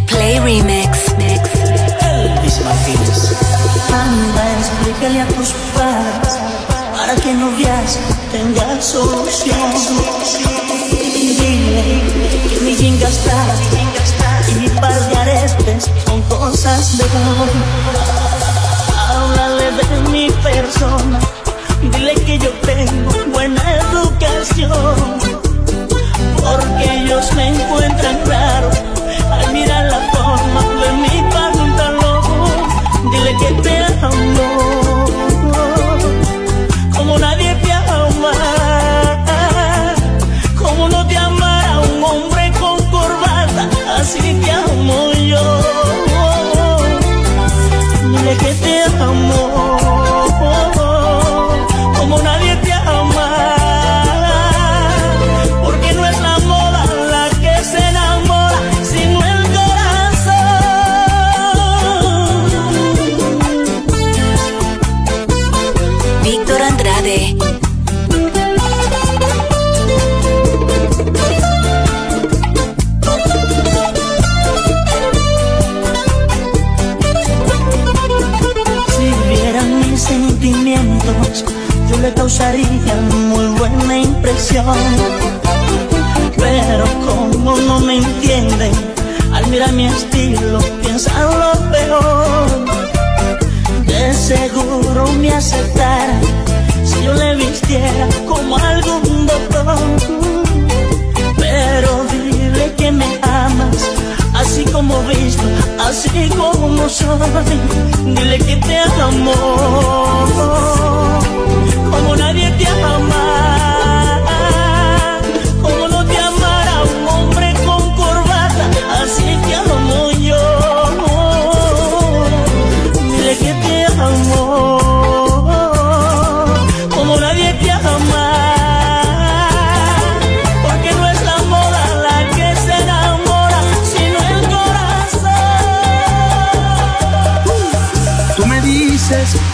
Play Remix. Anda, explícale a tus padres para que no veas tenga solución. Y dile que mi jinga está y mi par de aretes son cosas de amor. Háblale de mi persona, dile que yo tengo buena educación. Porque ellos me encuentran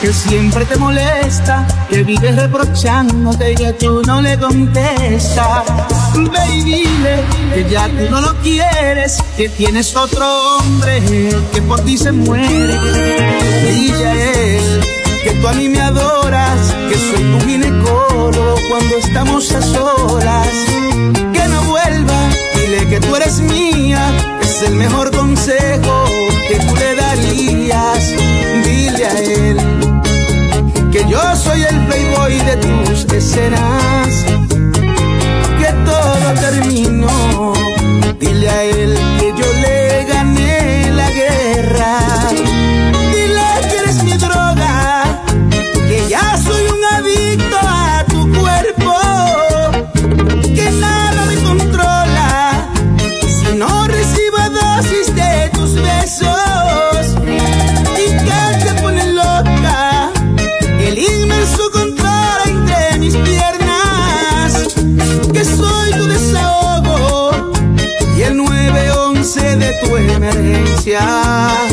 que siempre te molesta, que vives reprochándote y que tú no le contestas. Ve y dile que ya tú no lo quieres, que tienes otro hombre que por ti se muere. Dile a él que tú a mí me adoras, que soy tu ginecólogo cuando estamos a solas. Que no vuelva, dile que tú eres mía, es el mejor consejo que tú le darías. Dile a él que yo soy el playboy de tus escenas, que todo terminó. Dile a él que yo le gané la guerra. Emergencia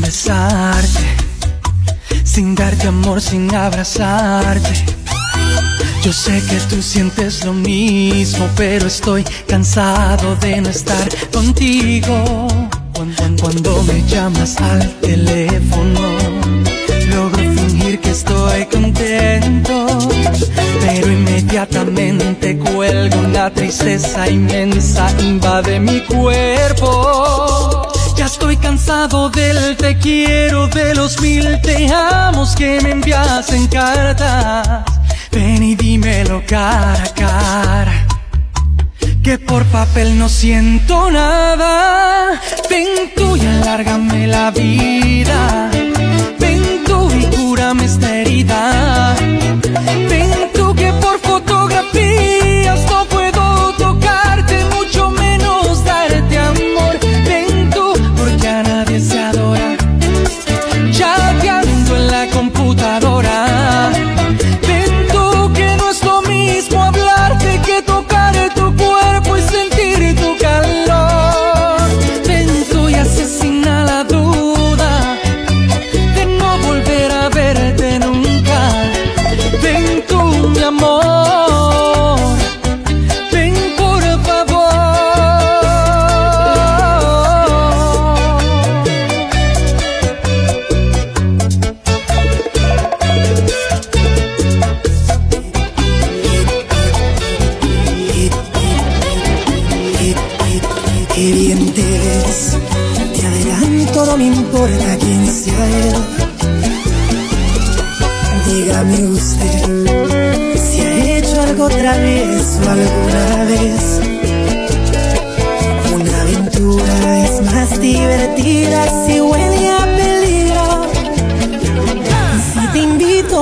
besarte, sin darte amor, sin abrazarte. Yo sé que tú sientes lo mismo, pero estoy cansado de no estar contigo. Cuando me llamas al teléfono, logro fingir que estoy contento, pero inmediatamente cuelgo una tristeza inmensa, invade mi cuerpo. Ya estoy cansado del te quiero, de los mil te amos que me envías en cartas. Ven y dímelo cara a cara. Que por papel no siento nada. Ven tú y alárgame la vida. Ven tú y cúrame esta herida.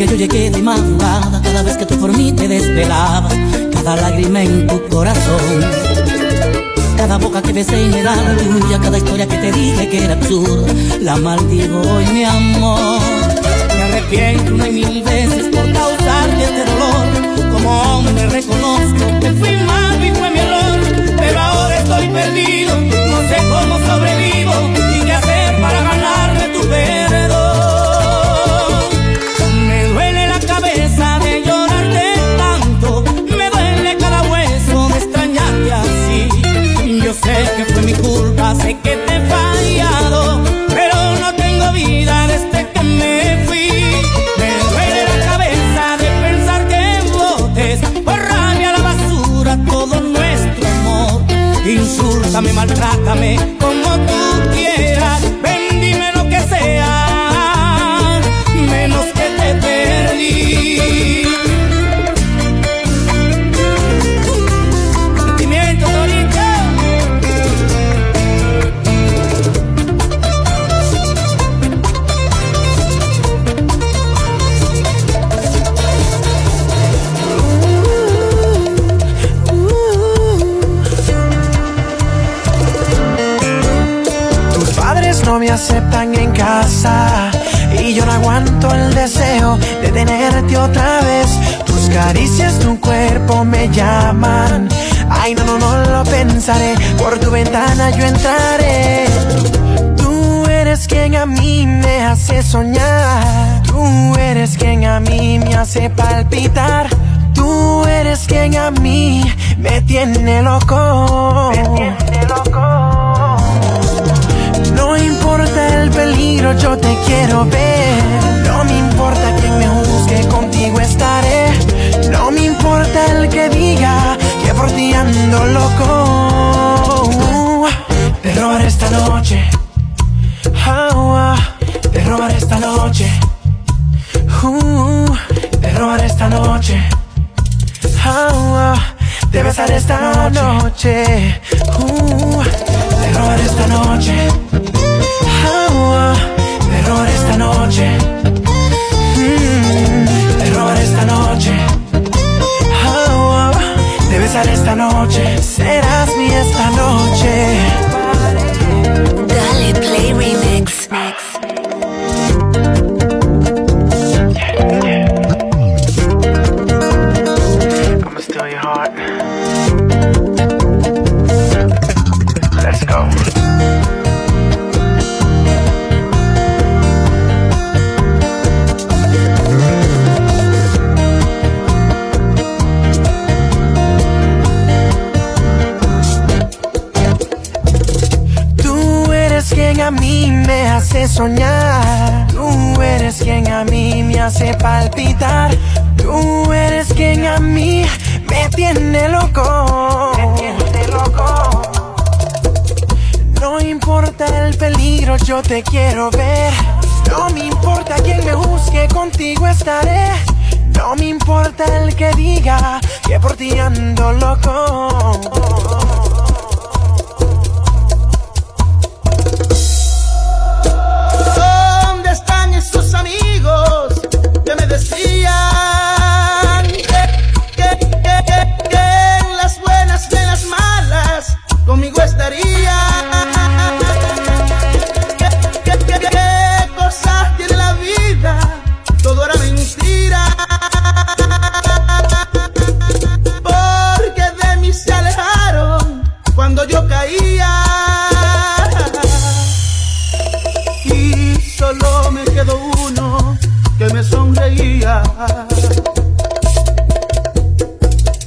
que yo llegué de madrugada, cada vez que tú por mí te desvelabas, cada lágrima en tu corazón. Cada boca que besé y era la tuya, cada historia que te dije que era absurda, la maldigo hoy mi amor. Me arrepiento una y mil veces por causarte este dolor, como hombre reconozco que fui malo y fue mi error, pero ahora estoy perdido, que fue mi culpa, sé que te he fallado, pero no tengo vida desde que me fui. Me duele la cabeza de pensar que botes por rabia a la basura todo nuestro amor. Insúltame, maltrátame. Yo entraré. Tú eres quien a mí me hace soñar. Tú eres quien a mí me hace palpitar. Tú eres quien a mí me tiene loco. Me tiene loco. No importa el peligro, yo te quiero ver. No me importa quién me juzgue, contigo estaré. No me importa el que diga que por ti ando loco. Noche. Ah, ah, te robaré esta noche. Uh, te robaré esta noche. Ah, ah, te besaré esta noche. Uh, te robaré esta noche. Ah, ah, te robaré esta noche. Mm, te robaré esta noche. Ah, ah, te besaré esta noche. Serás mi esta noche. Quien a mí me hace soñar. Tú eres quien a mí me hace palpitar. Tú eres quien a mí me tiene loco. Me tiene loco. No importa el peligro, yo te quiero ver. No me importa quién me juzgue, contigo estaré. No me importa el que diga que por ti ando loco. Decían que, que, que, que, las buenas y las malas conmigo estarían?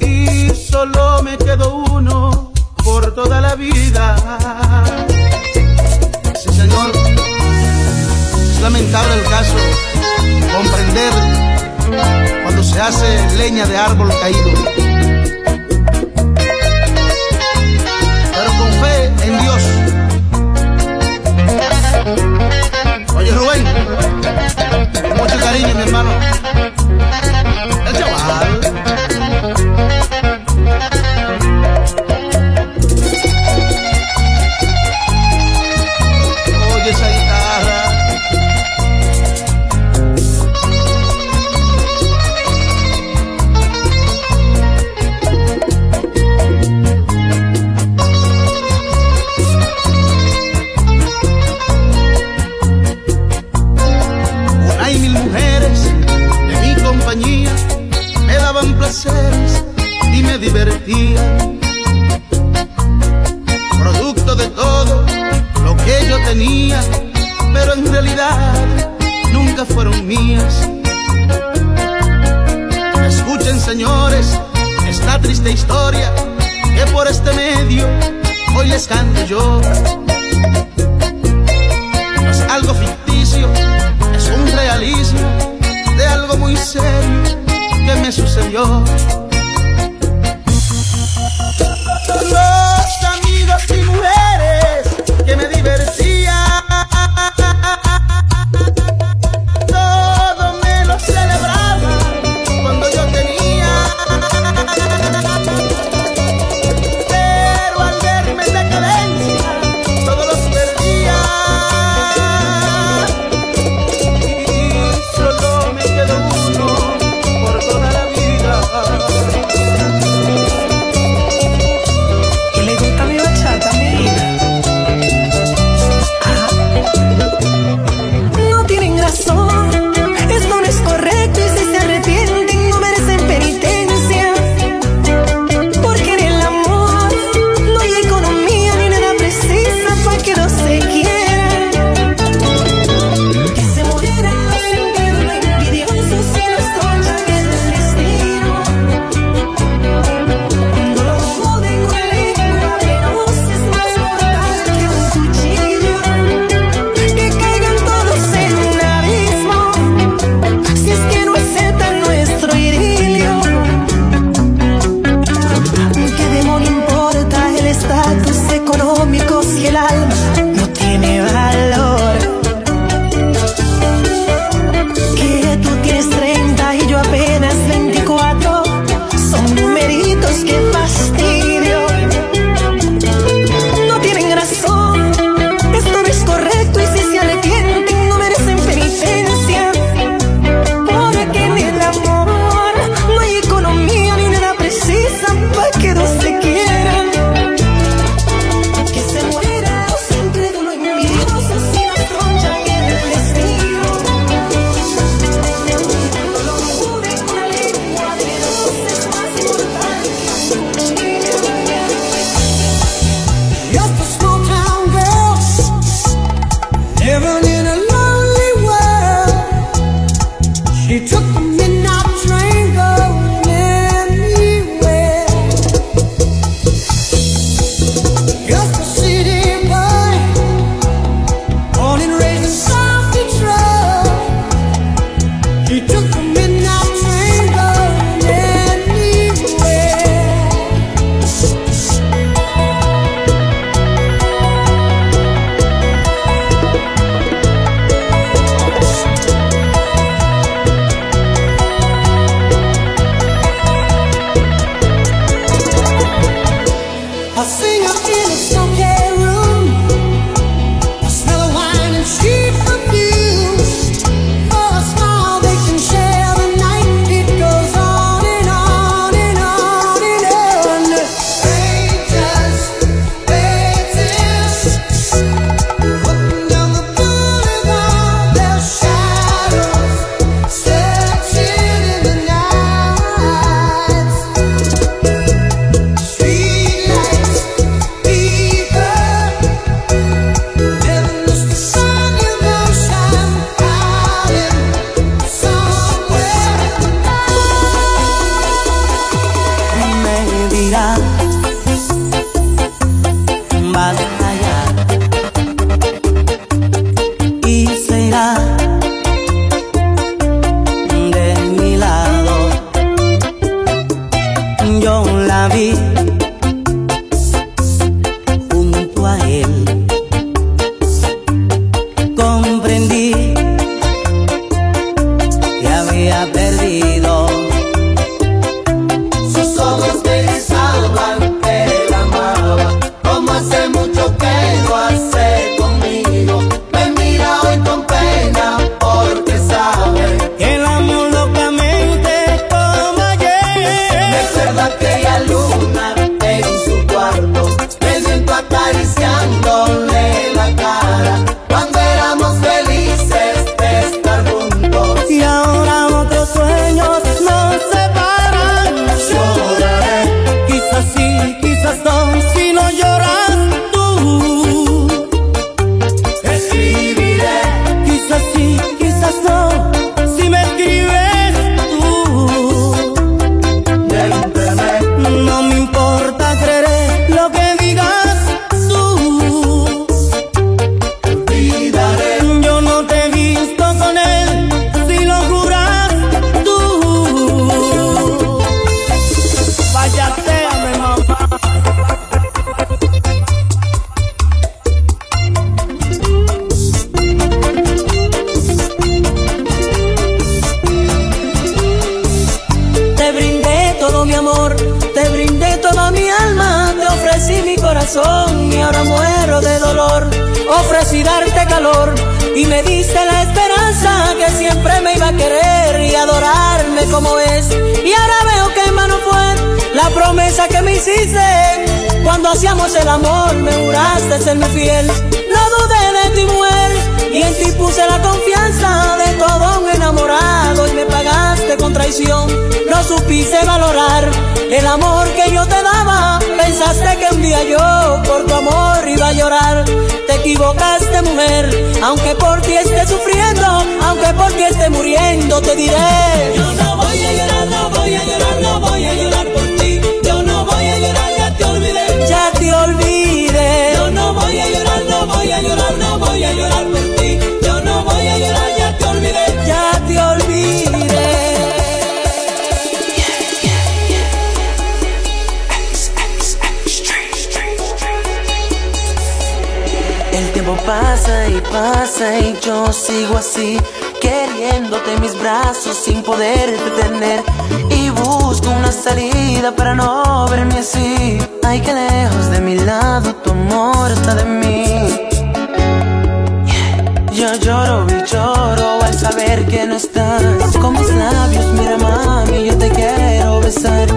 Y solo me quedó uno por toda la vida. Sí, señor. Es lamentable el caso. Comprender cuando se hace leña de árbol caído. Pero con fe en Dios. Oye Rubén, con mucho cariño mi hermano. Placeres y me divertían. Producto de todo lo que yo tenía, pero en realidad nunca fueron mías. Escuchen señores esta triste historia que por este medio hoy les canto yo. No es algo ficticio, es un realismo de algo muy serio me sucedió. Aunque por ti esté sufriendo, aunque por ti esté muriendo, te diré. Yo no voy a llorar, no voy a llorar, no voy a llorar por ti. Yo no voy a llorar, ya te olvidé. Ya te olvidé. Yo no voy a llorar, no voy a llorar, no voy a llorar. pasa y pasa y yo sigo así, queriéndote mis brazos sin poderte tener. Y busco una salida para no verme así. Ay, que lejos de mi lado tu amor está de mí. Yo lloro y lloro al saber que no estás. Con mis labios, mira mami, yo te quiero besar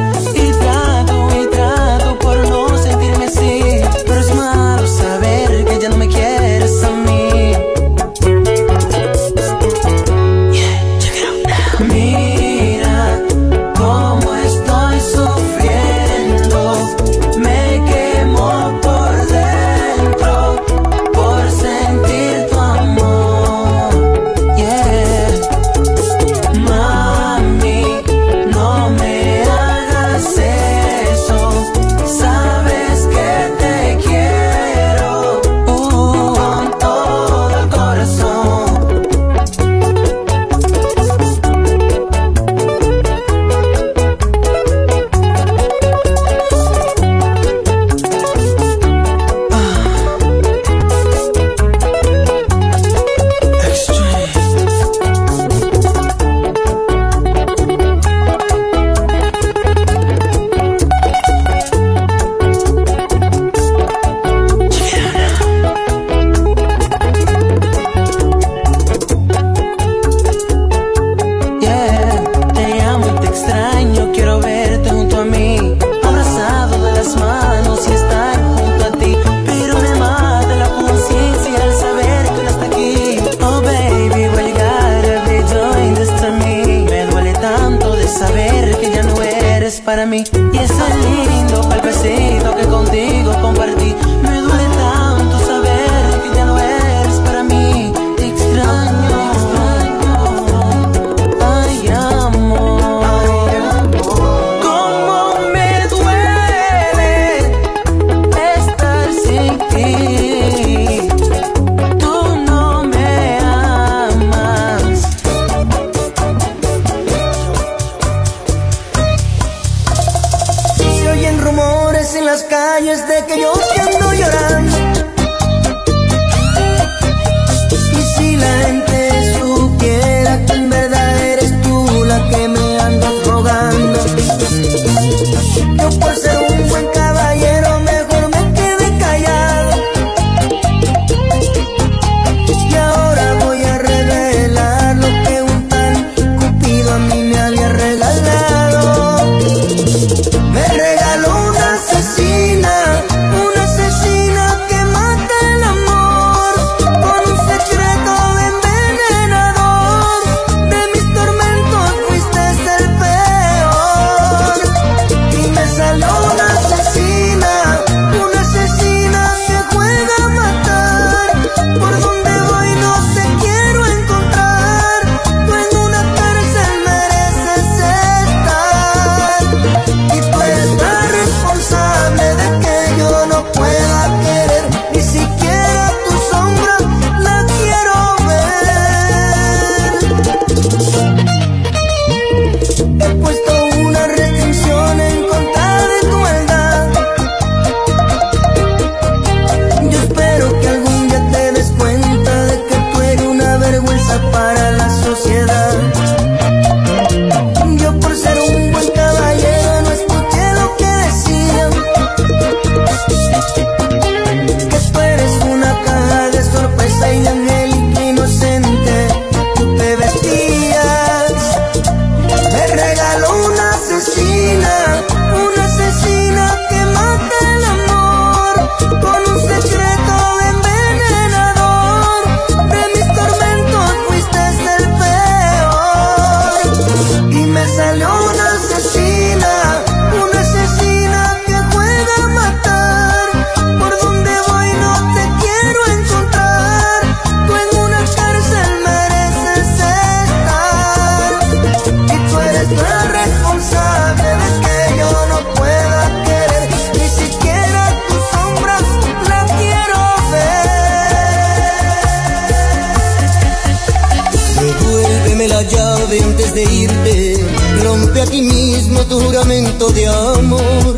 reírte. Rompe aquí mismo tu juramento de amor.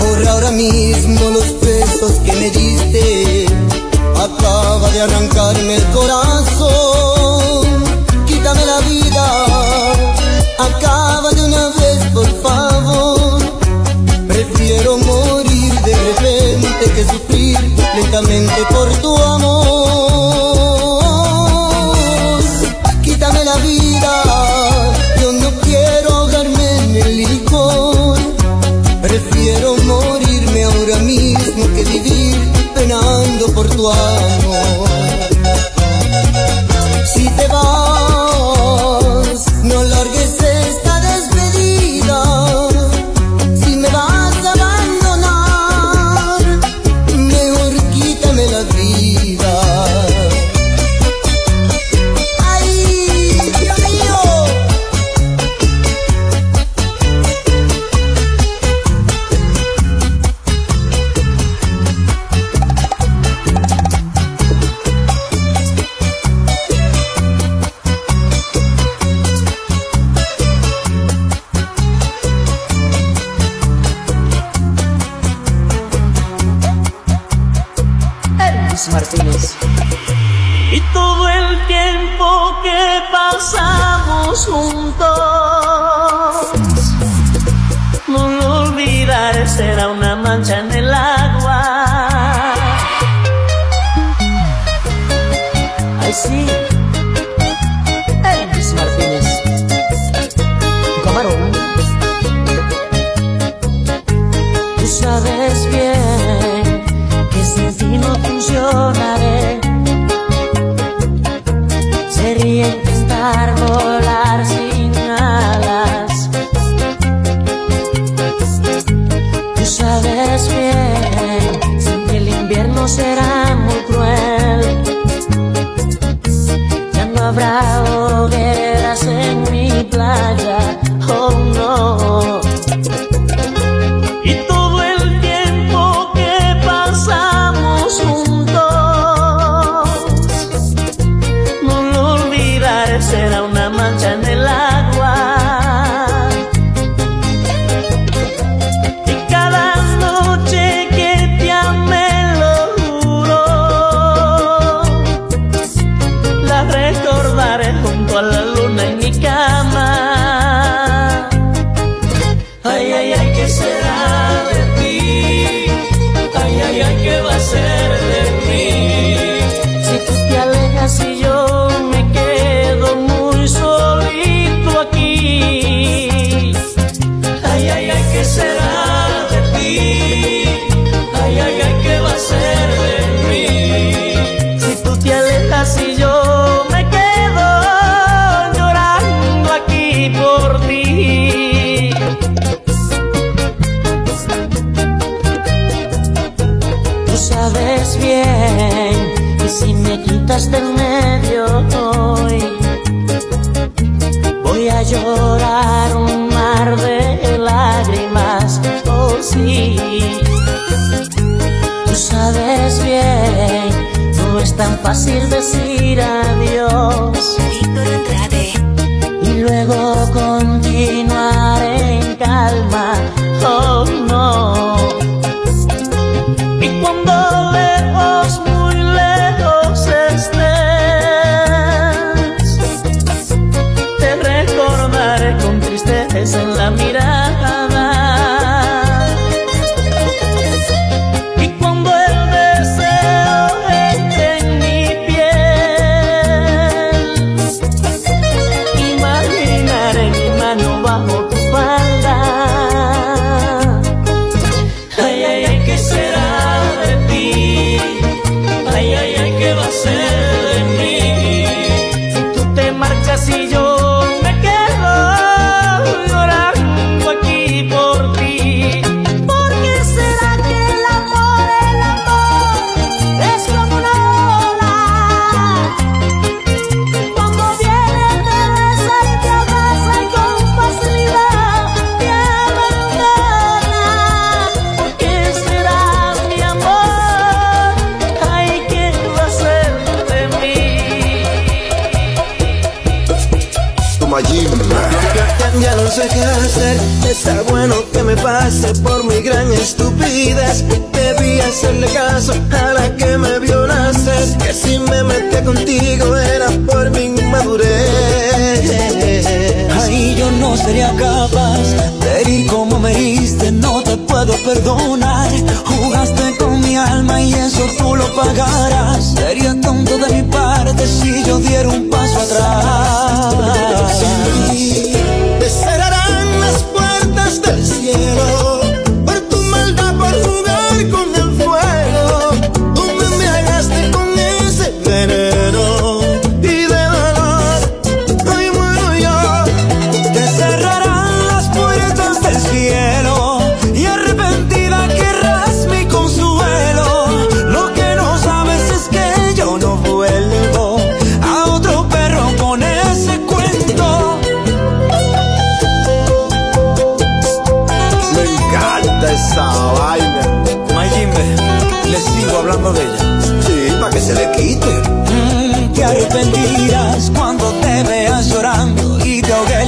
Borra ahora mismo los besos que me diste. Acaba de arrancarme el corazón. Quítame la vida. Acaba de una vez, por favor. Prefiero morir de repente que sufrir lentamente por tu amor. tu amor. Si te vas por mi inmadurez. Ahí yo no sería capaz de ir como me diste, no te puedo perdonar. Jugaste con mi alma y eso tú lo pagarás. Sería tonto de mi parte si yo diera un paso atrás. Sin te cerrarán las puertas del cielo.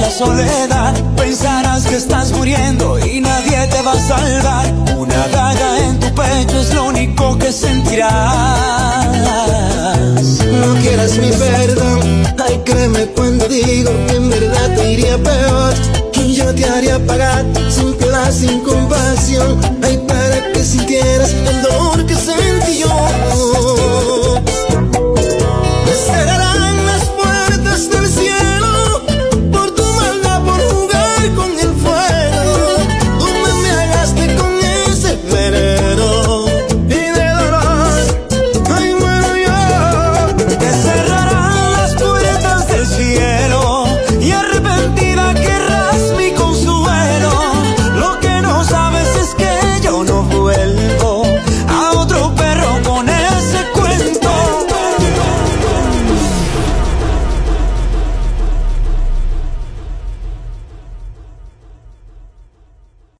la soledad. Pensarás que estás muriendo y nadie te va a salvar. Una daga en tu pecho es lo único que sentirás. No quieras mi perdón, ay créeme cuando digo que en verdad te iría peor. Que yo te haría pagar sin piedad, sin compasión. Ay para que sintieras el dolor que sentí yo.